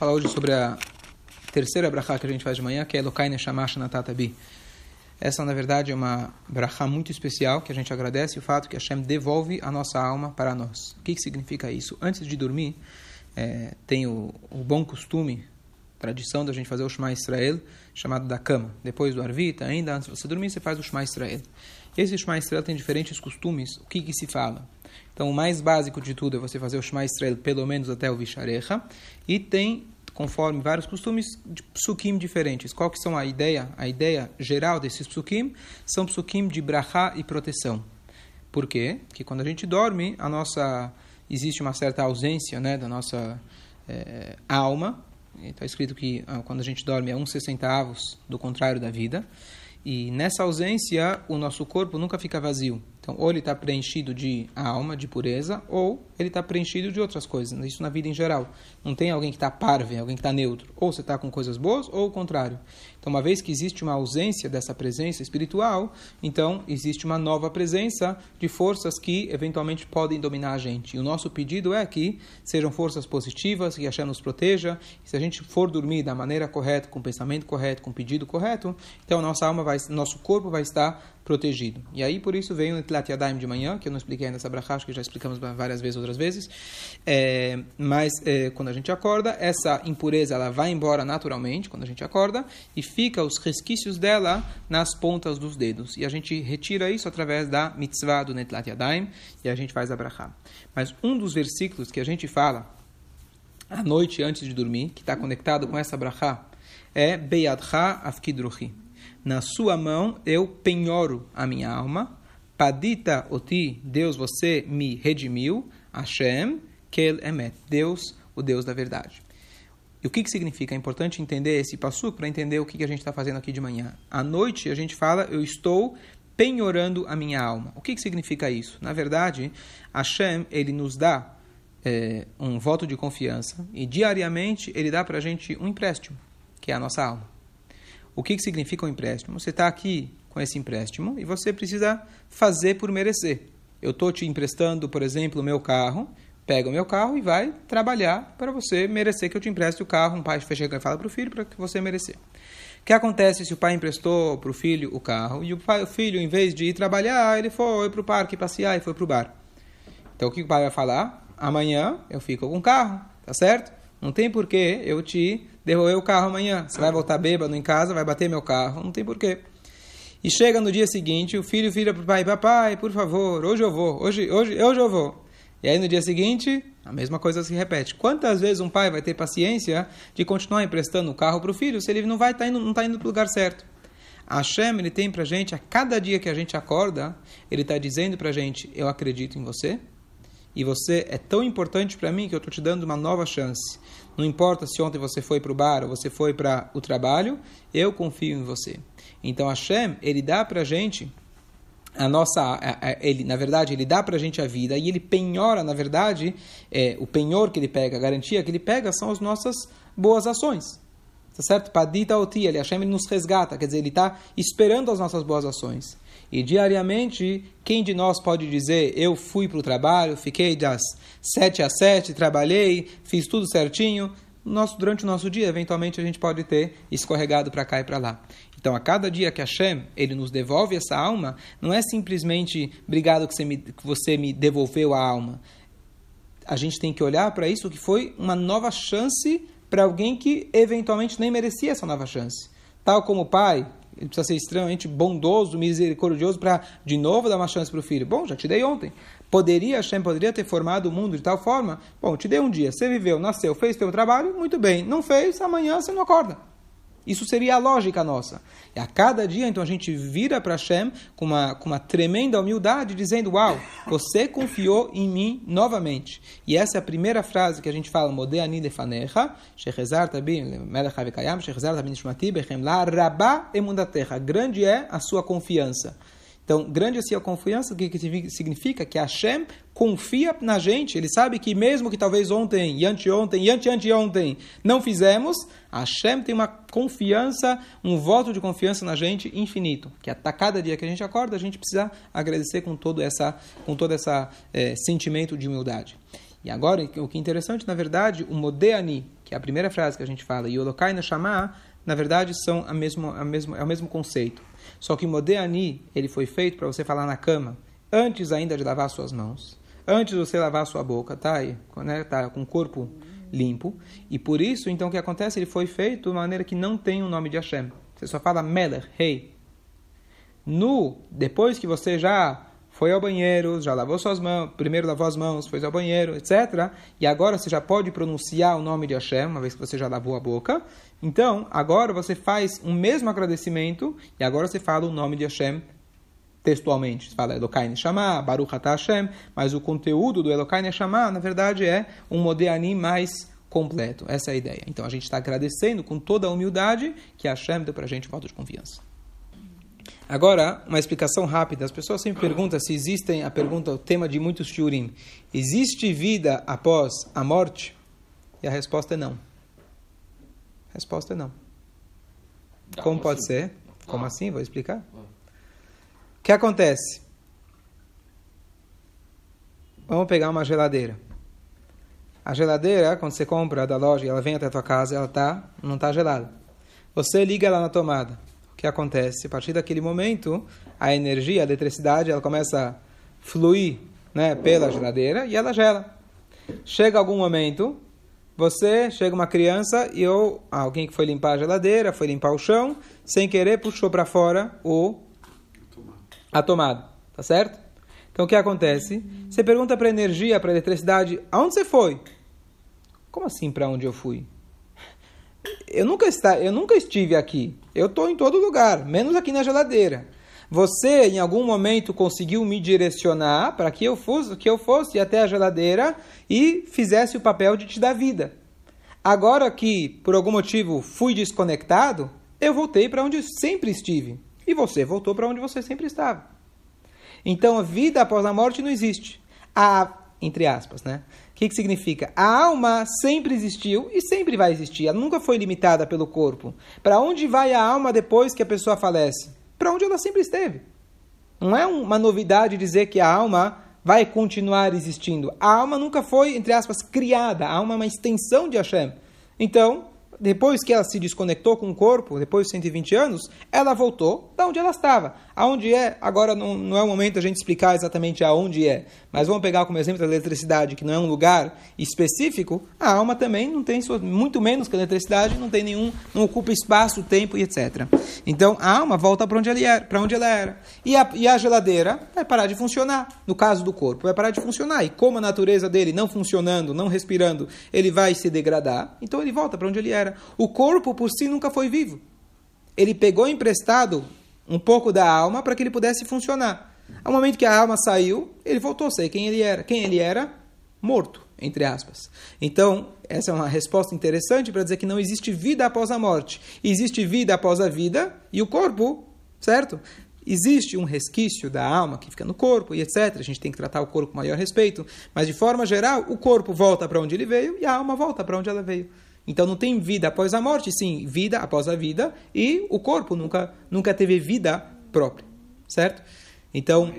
falar hoje sobre a terceira brachá que a gente faz de manhã, que é Elokai Neshamash Natatabi. Essa, na verdade, é uma brachá muito especial, que a gente agradece o fato que Hashem devolve a nossa alma para nós. O que, que significa isso? Antes de dormir, é, tem o, o, bom costume, tradição da gente fazer o Shema Israel, chamado da cama. Depois do Arvita, ainda antes de você dormir, você faz o Shema Israel. Esse Shema Israel tem diferentes costumes. O que, que se fala? Então, o mais básico de tudo é você fazer o Shema Israel pelo menos até o Visharecha. E tem conforme vários costumes de psukim diferentes. Qual que são a ideia? A ideia geral desses psukim são psukim de brachá e proteção. Por quê? Porque quando a gente dorme, a nossa existe uma certa ausência né, da nossa é, alma. Está escrito que ah, quando a gente dorme é um sessentavos do contrário da vida. E nessa ausência, o nosso corpo nunca fica vazio. Então, ou ele está preenchido de alma, de pureza, ou ele está preenchido de outras coisas. Isso na vida em geral. Não tem alguém que está parve, alguém que está neutro. Ou você está com coisas boas, ou o contrário. Então, uma vez que existe uma ausência dessa presença espiritual, então existe uma nova presença de forças que eventualmente podem dominar a gente. E o nosso pedido é que sejam forças positivas, que Hashem nos proteja. Se a gente for dormir da maneira correta, com o pensamento correto, com o pedido correto, então nossa alma vai, nosso corpo vai estar protegido. E aí, por isso, veio o Netilat Yadayim de manhã, que eu não expliquei ainda essa brachá, que já explicamos várias vezes, outras vezes. É, mas, é, quando a gente acorda, essa impureza ela vai embora naturalmente, quando a gente acorda, e fica os resquícios dela nas pontas dos dedos. E a gente retira isso através da mitzvah do Netilat Yadayim, e a gente faz a brachá. Mas um dos versículos que a gente fala à noite antes de dormir, que está conectado com essa brachá, é Beyadcha Afkidruchi na sua mão eu penhoro a minha alma. Padita oti, Deus, você me redimiu. Hashem, kel emet, Deus, o Deus da verdade. E o que, que significa? É importante entender esse passo para entender o que, que a gente está fazendo aqui de manhã. À noite a gente fala, eu estou penhorando a minha alma. O que, que significa isso? Na verdade, Hashem, ele nos dá é, um voto de confiança e diariamente ele dá para a gente um empréstimo, que é a nossa alma. O que, que significa um empréstimo? Você está aqui com esse empréstimo e você precisa fazer por merecer. Eu estou te emprestando, por exemplo, o meu carro, pega o meu carro e vai trabalhar para você merecer que eu te empreste o carro. Um pai chega e fala para o filho para que você merecer. O que acontece se o pai emprestou para o filho o carro e o, pai, o filho, em vez de ir trabalhar, ele foi para o parque passear e foi para o bar? Então o que o pai vai falar? Amanhã eu fico com o carro, tá certo? Não tem porquê eu te devolver o carro amanhã. Você vai voltar bêbado em casa, vai bater meu carro, não tem porquê. E chega no dia seguinte, o filho vira para o pai, papai, por favor, hoje eu vou, hoje, hoje, hoje eu vou. E aí no dia seguinte, a mesma coisa se repete. Quantas vezes um pai vai ter paciência de continuar emprestando o carro para o filho se ele não vai tá indo, não está indo para o lugar certo? A Hashem, ele tem para a gente, a cada dia que a gente acorda, ele está dizendo para a gente, eu acredito em você, e você é tão importante para mim que eu estou te dando uma nova chance. Não importa se ontem você foi para o bar ou você foi para o trabalho, eu confio em você. Então Hashem, ele dá para a gente a nossa, ele na verdade ele dá para a gente a vida e ele penhora na verdade é, o penhor que ele pega, a garantia que ele pega são as nossas boas ações. Tá certo? Padita oti, ele Hashem ele nos resgata, quer dizer, ele está esperando as nossas boas ações. E diariamente, quem de nós pode dizer, eu fui para o trabalho, fiquei das 7 às 7, trabalhei, fiz tudo certinho? Nosso, durante o nosso dia, eventualmente, a gente pode ter escorregado para cá e para lá. Então, a cada dia que Hashem ele nos devolve essa alma, não é simplesmente obrigado que você me, que você me devolveu a alma. A gente tem que olhar para isso que foi uma nova chance para alguém que eventualmente nem merecia essa nova chance. Tal como o pai ele precisa ser extremamente bondoso, misericordioso para de novo dar uma chance para o filho. Bom, já te dei ontem. Poderia, Hashem poderia ter formado o mundo de tal forma? Bom, te dei um dia, você viveu, nasceu, fez seu trabalho, muito bem. Não fez, amanhã você não acorda. Isso seria a lógica nossa. E a cada dia, então, a gente vira para Hashem com uma, com uma tremenda humildade, dizendo: Uau, você confiou em mim novamente. E essa é a primeira frase que a gente fala: Modeani lefanecha, shechezar tabim, melech havekayam, shechezar tabim nishmati, bechem la, rabá emundatecha. Grande é a sua confiança. Então, grande assim a confiança, que, que significa? Que Hashem confia na gente, ele sabe que mesmo que talvez ontem, e anteontem, e anteanteontem não fizemos, Hashem tem uma confiança, um voto de confiança na gente infinito, que a cada dia que a gente acorda, a gente precisa agradecer com todo essa, com todo esse é, sentimento de humildade. E agora, o que é interessante, na verdade, o Modeani, que é a primeira frase que a gente fala, e o Lokai Neshama, na verdade, são a mesmo, a mesmo, é o mesmo conceito. Só que o Modeani, ele foi feito para você falar na cama, antes ainda de lavar suas mãos, antes de você lavar sua boca, tá aí, né, tá com o corpo limpo. E por isso, então, o que acontece? Ele foi feito de maneira que não tem o nome de Hashem. Você só fala Meler, rei. No, depois que você já foi ao banheiro, já lavou suas mãos, primeiro lavou as mãos, foi ao banheiro, etc. E agora você já pode pronunciar o nome de Hashem, uma vez que você já lavou a boca. Então, agora você faz um mesmo agradecimento e agora você fala o nome de Hashem textualmente. Você fala Elokai Neshama, Baruch Atah Hashem, mas o conteúdo do Elokai Neshama, na verdade, é um Modeani mais completo. Essa é a ideia. Então, a gente está agradecendo com toda a humildade que Hashem deu para a gente um voto de confiança. Agora, uma explicação rápida. As pessoas sempre perguntam se existem, a pergunta, o tema de muitos shurim, existe vida após a morte? E a resposta é não. A resposta é não. Como pode ser? Como assim? Vou explicar. O que acontece? Vamos pegar uma geladeira. A geladeira, quando você compra da loja ela vem até a tua casa, ela tá, não está gelada. Você liga ela na tomada que acontece? A partir daquele momento, a energia, a eletricidade, ela começa a fluir né, pela geladeira e ela gela. Chega algum momento, você, chega uma criança e ou alguém que foi limpar a geladeira, foi limpar o chão, sem querer puxou para fora o a tomada, tá certo? Então o que acontece? Você pergunta para a energia, para a eletricidade, aonde você foi? Como assim para onde eu fui? eu nunca, está, eu nunca estive aqui. Eu estou em todo lugar, menos aqui na geladeira. Você, em algum momento, conseguiu me direcionar para que eu fosse, que eu fosse até a geladeira e fizesse o papel de te dar vida. Agora que, por algum motivo, fui desconectado, eu voltei para onde sempre estive. E você voltou para onde você sempre estava. Então, a vida após a morte não existe. A, entre aspas, né? que, que significa? A alma sempre existiu e sempre vai existir. Ela nunca foi limitada pelo corpo. Para onde vai a alma depois que a pessoa falece? Para onde ela sempre esteve. Não é uma novidade dizer que a alma vai continuar existindo. A alma nunca foi, entre aspas, criada. A alma é uma extensão de Hashem. Então, depois que ela se desconectou com o corpo, depois de 120 anos, ela voltou da onde ela estava. Aonde é, agora não, não é o momento a gente explicar exatamente aonde é, mas vamos pegar como exemplo a eletricidade, que não é um lugar específico, a alma também não tem, muito menos que a eletricidade, não tem nenhum, não ocupa espaço, tempo e etc. Então a alma volta para onde, ela era, onde ela era. E a, e a geladeira vai parar de funcionar, no caso do corpo, vai parar de funcionar. E como a natureza dele não funcionando, não respirando, ele vai se degradar, então ele volta para onde ele era. O corpo por si nunca foi vivo. Ele pegou emprestado um pouco da alma para que ele pudesse funcionar. Ao momento que a alma saiu, ele voltou a ser quem ele era. Quem ele era? Morto, entre aspas. Então, essa é uma resposta interessante para dizer que não existe vida após a morte. Existe vida após a vida e o corpo, certo? Existe um resquício da alma que fica no corpo e etc. A gente tem que tratar o corpo com maior respeito. Mas, de forma geral, o corpo volta para onde ele veio e a alma volta para onde ela veio. Então não tem vida após a morte, sim, vida após a vida, e o corpo nunca, nunca teve vida própria, certo? Então,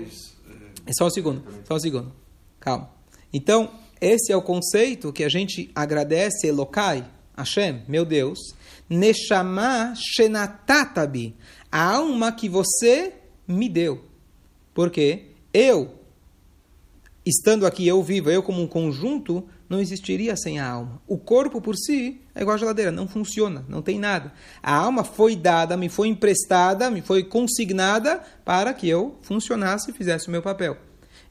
é só um segundo, só um segundo, calma. Então, esse é o conceito que a gente agradece Elokai, Hashem, meu Deus, Neshama Shenatatabi, a alma que você me deu. Porque eu, estando aqui, eu vivo, eu como um conjunto, não existiria sem a alma. O corpo por si é igual a geladeira, não funciona, não tem nada. A alma foi dada, me foi emprestada, me foi consignada para que eu funcionasse e fizesse o meu papel.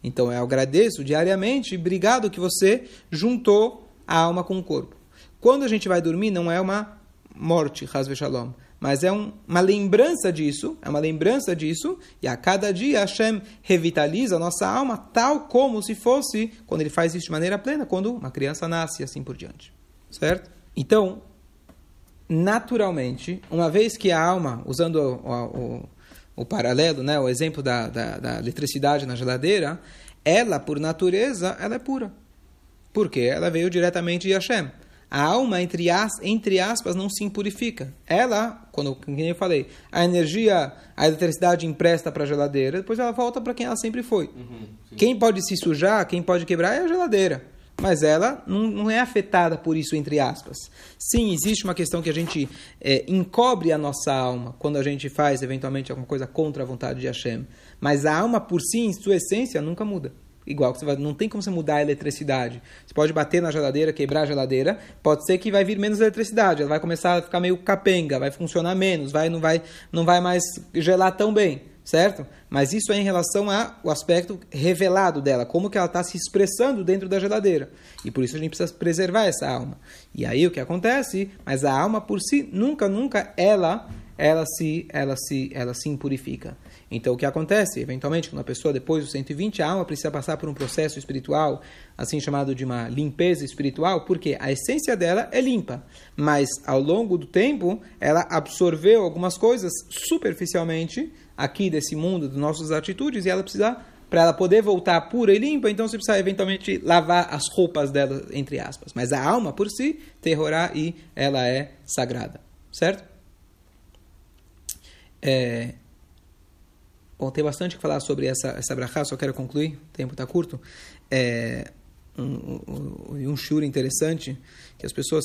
Então eu agradeço diariamente, obrigado que você juntou a alma com o corpo. Quando a gente vai dormir, não é uma morte, Hasve Shalom mas é um, uma lembrança disso, é uma lembrança disso, e a cada dia Hashem revitaliza a nossa alma tal como se fosse quando ele faz isso de maneira plena, quando uma criança nasce e assim por diante. Certo? Então, naturalmente, uma vez que a alma, usando o, o, o paralelo, né, o exemplo da, da, da eletricidade na geladeira, ela, por natureza, ela é pura. Porque ela veio diretamente de Hashem a alma, entre, as, entre aspas, não se impurifica. Ela, quando como eu falei, a energia, a eletricidade empresta para a geladeira, depois ela volta para quem ela sempre foi. Uhum, quem pode se sujar, quem pode quebrar é a geladeira. mas ela não, não é afetada por isso, entre aspas. Sim, existe uma questão que a gente é, encobre a nossa alma quando a gente faz, eventualmente, alguma coisa contra a vontade de Hashem. Mas a alma, por si, em sua essência, nunca muda igual. Vai, não tem como você mudar a eletricidade. Você pode bater na geladeira, quebrar a geladeira, pode ser que vai vir menos eletricidade, ela vai começar a ficar meio capenga, vai funcionar menos, vai não vai não vai mais gelar tão bem, certo? Mas isso é em relação ao aspecto revelado dela, como que ela está se expressando dentro da geladeira. E por isso a gente precisa preservar essa alma. E aí o que acontece? Mas a alma por si nunca, nunca ela ela se ela se ela se impurifica. Então, o que acontece? Eventualmente, quando a pessoa, depois dos 120, a alma precisa passar por um processo espiritual, assim chamado de uma limpeza espiritual, porque a essência dela é limpa, mas ao longo do tempo, ela absorveu algumas coisas superficialmente aqui desse mundo, das nossas atitudes, e ela precisa, para ela poder voltar pura e limpa, então você precisa eventualmente lavar as roupas dela, entre aspas. Mas a alma, por si, terrorá e ela é sagrada, certo? É, Bom, tem bastante que falar sobre essa, essa brachá, só quero concluir, o tempo está curto. É um, um, um shur interessante, que as pessoas,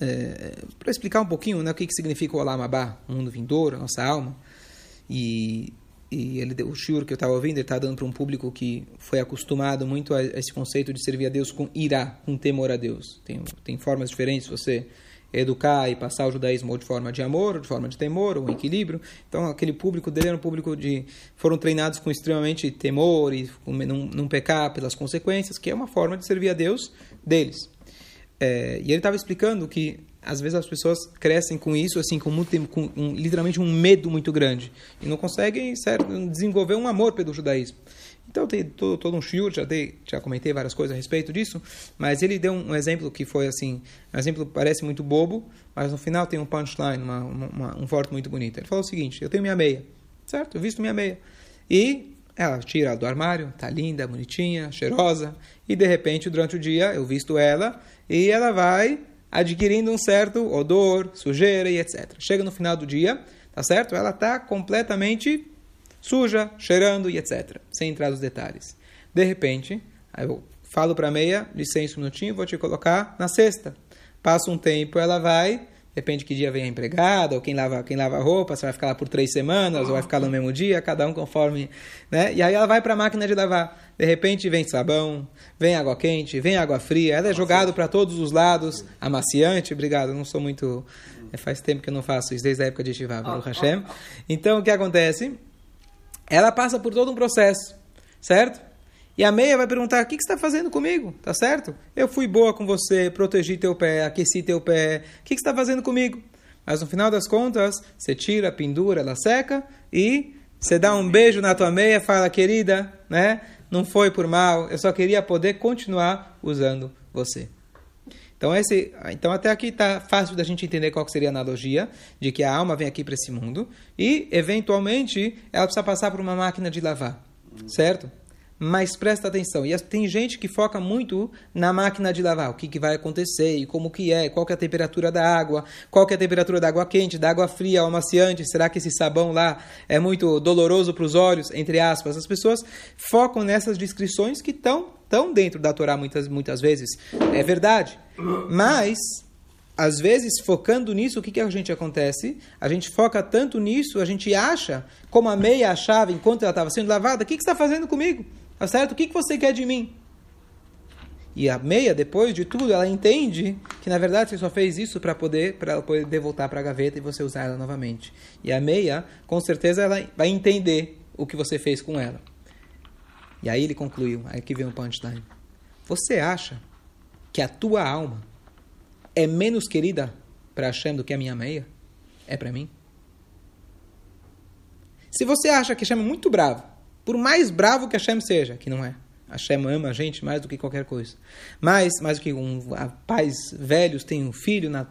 é, para explicar um pouquinho né, o que, que significa o Alamabá, o mundo vindouro, a nossa alma, e, e ele, o shur que eu estava ouvindo, ele está dando para um público que foi acostumado muito a, a, esse conceito de servir a Deus com irá, com temor a Deus. Tem, tem formas diferentes, você educar e passar o judaísmo de forma de amor, de forma de temor, ou equilíbrio. Então, aquele público dele era um público de. foram treinados com extremamente temor e não, não pecar pelas consequências, que é uma forma de servir a Deus deles. É, e ele estava explicando que às vezes as pessoas crescem com isso, assim, com, muito, com um, literalmente um medo muito grande e não conseguem certo, desenvolver um amor pelo judaísmo. Então tem todo, todo um shiur, já, dei, já comentei várias coisas a respeito disso, mas ele deu um exemplo que foi assim, um exemplo que parece muito bobo, mas no final tem um punchline, uma, uma, um forte muito bonito. Ele falou o seguinte, eu tenho minha meia, certo? Eu visto minha meia. E ela tira do armário, tá linda, bonitinha, cheirosa, e de repente durante o dia eu visto ela e ela vai adquirindo um certo odor, sujeira e etc. Chega no final do dia, tá certo? Ela está completamente suja, cheirando e etc. Sem entrar nos detalhes. De repente, eu falo para a meia, licença um minutinho, vou te colocar na cesta. Passa um tempo, ela vai, depende que dia vem a empregada, ou quem lava, quem lava a roupa, se vai ficar lá por três semanas, ou vai ficar no mesmo dia, cada um conforme. Né? E aí ela vai para a máquina de lavar. De repente vem sabão, vem água quente, vem água fria, ela é jogado para todos os lados, amaciante, obrigado, não sou muito. Faz tempo que eu não faço isso, desde a época de Shivá, Baruch Hashem. Então o que acontece? Ela passa por todo um processo, certo? E a meia vai perguntar: o que, você está fazendo comigo? Tá certo? Eu fui boa com você, protegi teu pé, aqueci teu pé. O que, que você está fazendo comigo? Mas no final das contas, você tira, pendura, ela seca e você dá um beijo na tua meia, fala, querida, né? Não foi por mal, eu só queria poder continuar usando você. Então, esse, então até aqui está fácil da gente entender qual seria a analogia de que a alma vem aqui para esse mundo e, eventualmente, ela precisa passar por uma máquina de lavar, certo? Mas presta atenção, e tem gente que foca muito na máquina de lavar, o que, que vai acontecer, e como que é, qual que é a temperatura da água, qual que é a temperatura da água quente, da água fria, amaciante, será que esse sabão lá é muito doloroso para os olhos, entre aspas. As pessoas focam nessas descrições que estão estão dentro da Torá muitas, muitas vezes. É verdade. Mas, às vezes, focando nisso, o que, que a gente acontece? A gente foca tanto nisso, a gente acha, como a meia achava enquanto ela estava sendo lavada, o que, que você está fazendo comigo? Tá certo? O que, que você quer de mim? E a meia, depois de tudo, ela entende que na verdade você só fez isso para poder para poder voltar para a gaveta e você usar ela novamente. E a meia, com certeza, ela vai entender o que você fez com ela. E aí ele concluiu, aí que vem o punchline. Você acha que a tua alma é menos querida para Hashem do que a minha meia? É para mim? Se você acha que Hashem é muito bravo, por mais bravo que Hashem seja, que não é, Hashem ama a gente mais do que qualquer coisa. Mais, mais do que um, pais velhos têm um filho, na,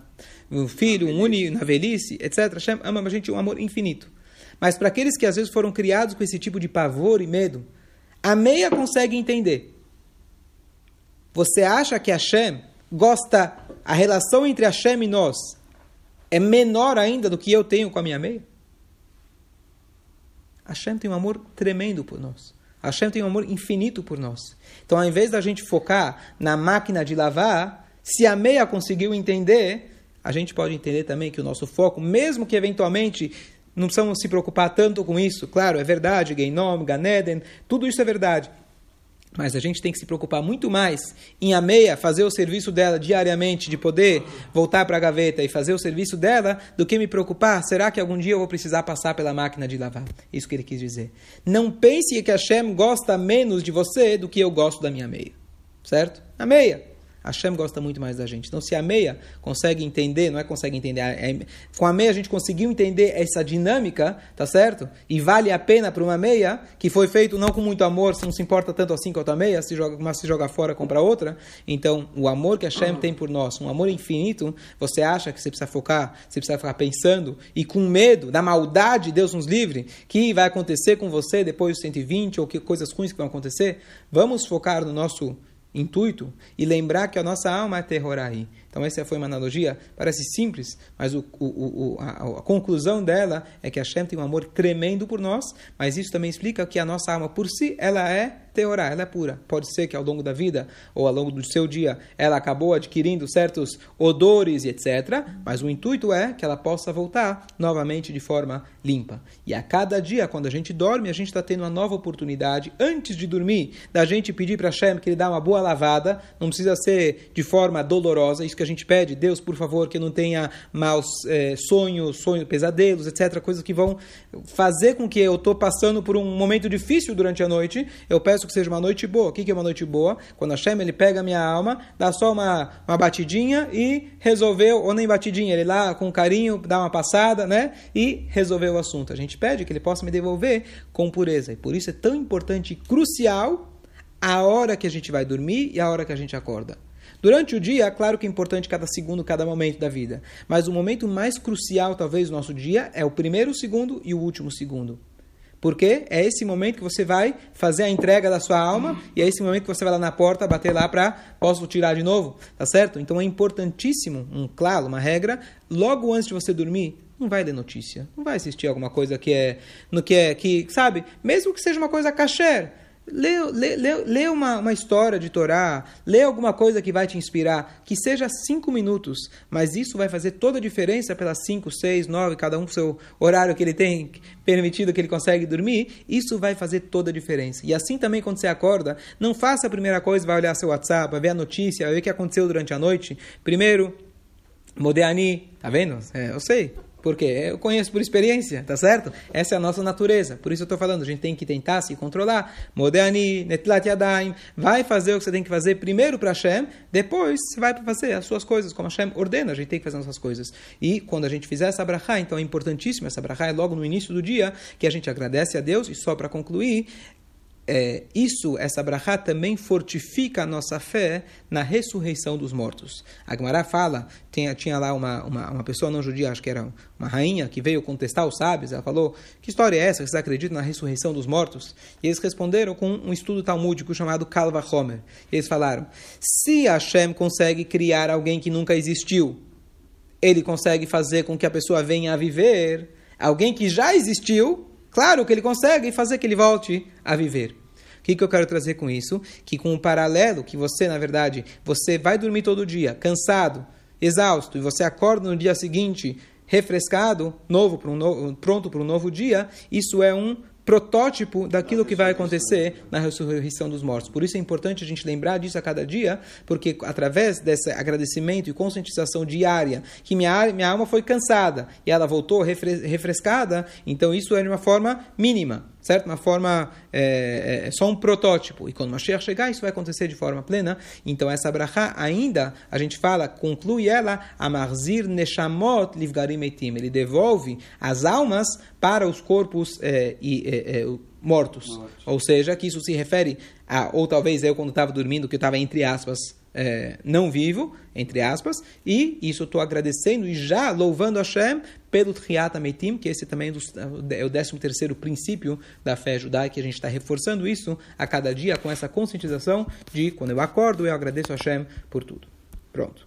um filho, um uni na velhice, etc. Hashem ama a gente um amor infinito. Mas para aqueles que às vezes foram criados com esse tipo de pavor e medo, a meia consegue entender. Você acha que Hashem gosta, a relação entre Hashem e nós é menor ainda do que eu tenho com a minha meia? Hashem tem um amor tremendo por nós. Hashem tem um amor infinito por nós. Então, ao invés da gente focar na máquina de lavar, se a meia conseguiu entender, a gente pode entender também que o nosso foco, mesmo que eventualmente não precisamos se preocupar tanto com isso, claro, é verdade, Geinom, Ganeden, tudo isso é verdade. Mas a gente tem que se preocupar muito mais em a meia fazer o serviço dela diariamente, de poder voltar para a gaveta e fazer o serviço dela, do que me preocupar, será que algum dia eu vou precisar passar pela máquina de lavar? Isso que ele quis dizer. Não pense que Hashem gosta menos de você do que eu gosto da minha meia. Certo? A meia. Hashem gosta muito mais da gente. Então, se a meia consegue entender, não é consegue entender, é, com a meia a gente conseguiu entender essa dinâmica, tá certo? E vale a pena para uma meia que foi feito não com muito amor, se não se importa tanto assim quanto a meia, se joga, mas se joga fora, compra outra. Então, o amor que Hashem tem por nós, um amor infinito, você acha que você precisa focar, você precisa ficar pensando e com medo da maldade, Deus nos livre, que vai acontecer com você depois dos 120 ou que coisas ruins que vão acontecer? Vamos focar no nosso intuito e lembrar que a nossa alma é. Então, essa foi uma analogia, parece simples, mas o, o, o, a, a, conclusão dela é que Hashem tem um amor tremendo por nós, mas isso também explica que a nossa alma por si, ela é teorá, ela é pura. Pode ser que ao longo da vida ou ao longo do seu dia ela acabou adquirindo certos odores e etc. Mas o intuito é que ela possa voltar novamente de forma limpa. E a cada dia, quando a gente dorme, a gente está tendo uma nova oportunidade, antes de dormir, da gente pedir para Hashem que ele dá uma boa lavada. Não precisa ser de forma dolorosa, isso que a gente pede. Deus, por favor, que não tenha maus é, sonhos, sonhos, pesadelos, etc. Coisas que vão fazer com que eu estou passando por um momento difícil durante a noite. Eu peço que seja uma noite boa. O que é uma noite boa? Quando Hashem ele pega a minha alma, dá só uma, uma batidinha e resolveu, ou nem batidinha, ele lá com carinho dá uma passada, né? E resolveu o assunto. A gente pede que ele possa me devolver com pureza. E por isso é tão importante e crucial a hora que a gente vai dormir e a hora que a gente acorda. Durante o dia, é claro que é importante cada segundo, cada momento da vida. Mas o momento mais crucial, talvez, do nosso dia é o primeiro segundo e o último segundo. Porque é esse momento que você vai fazer a entrega da sua alma e é esse momento que você vai lá na porta bater lá para posso tirar de novo, tá certo? Então é importantíssimo, um claro, uma regra, logo antes de você dormir, não vai ler notícia, não vai assistir alguma coisa que é no que é que, sabe, mesmo que seja uma coisa kasher, Lê, lê, lê, lê uma, uma história de Torá, lê alguma coisa que vai te inspirar, que seja cinco minutos, mas isso vai fazer toda a diferença pelas cinco, seis, nove, cada um seu horário que ele tem permitido que ele consegue dormir, isso vai fazer toda a diferença. E assim também quando você acorda, não faça a primeira coisa, vai olhar seu WhatsApp, vai ver a notícia, vai ver o que aconteceu durante a noite. Primeiro, Modeani, tá vendo? É, eu sei, porque eu conheço por experiência, tá certo? Essa é a nossa natureza. Por isso eu estou falando, a gente tem que tentar se controlar. Modani, netlat yadaim. Vai fazer o que você tem que fazer primeiro para Hashem, depois você vai fazer as suas coisas, como Hashem ordena, a gente tem que fazer as nossas coisas. E quando a gente fizer essa brachá, então é importantíssimo, essa brachá é logo no início do dia, que a gente agradece a Deus, e só para concluir, é, isso, essa brachá, também fortifica a nossa fé na ressurreição dos mortos. A Gemara fala, tinha, tinha lá uma, uma, uma, pessoa não judia, acho que era uma rainha, que veio contestar os sábios, ela falou, que história é essa, vocês acreditam na ressurreição dos mortos? E eles responderam com um estudo talmúdico chamado Kalva Homer. E eles falaram, se Hashem consegue criar alguém que nunca existiu, ele consegue fazer com que a pessoa venha a viver, alguém que já existiu, Claro que ele consegue fazer que ele volte a viver. O que, que eu quero trazer com isso? Que com o paralelo que você, na verdade, você vai dormir todo dia, cansado, exausto, e você acorda no dia seguinte refrescado, novo, um novo pronto para um novo dia, isso é um protótipo daquilo que vai acontecer na ressurreição dos mortos. Por isso é importante a gente lembrar disso a cada dia, porque através desse agradecimento e conscientização diária, que minha, minha alma foi cansada e ela voltou refrescada, então isso é de uma forma mínima certo? Uma forma, é, é, só um protótipo. E quando Mashiach chegar, isso vai acontecer de forma plena. Então, essa brachá ainda, a gente fala, conclui ela, Amarzir Neshamot Livgarim Eitim. Ele devolve as almas para os corpos é, e, é, é, mortos. mortos. Ou seja, que isso se refere a, ou talvez eu quando estava dormindo, que eu estava entre aspas, é, não vivo, entre aspas, e isso estou agradecendo e já louvando Hashem pelo Triat Ametim, que esse também é o 13 terceiro princípio da fé judaica, a gente está reforçando isso a cada dia com essa conscientização de quando eu acordo, eu agradeço Hashem por tudo. Pronto.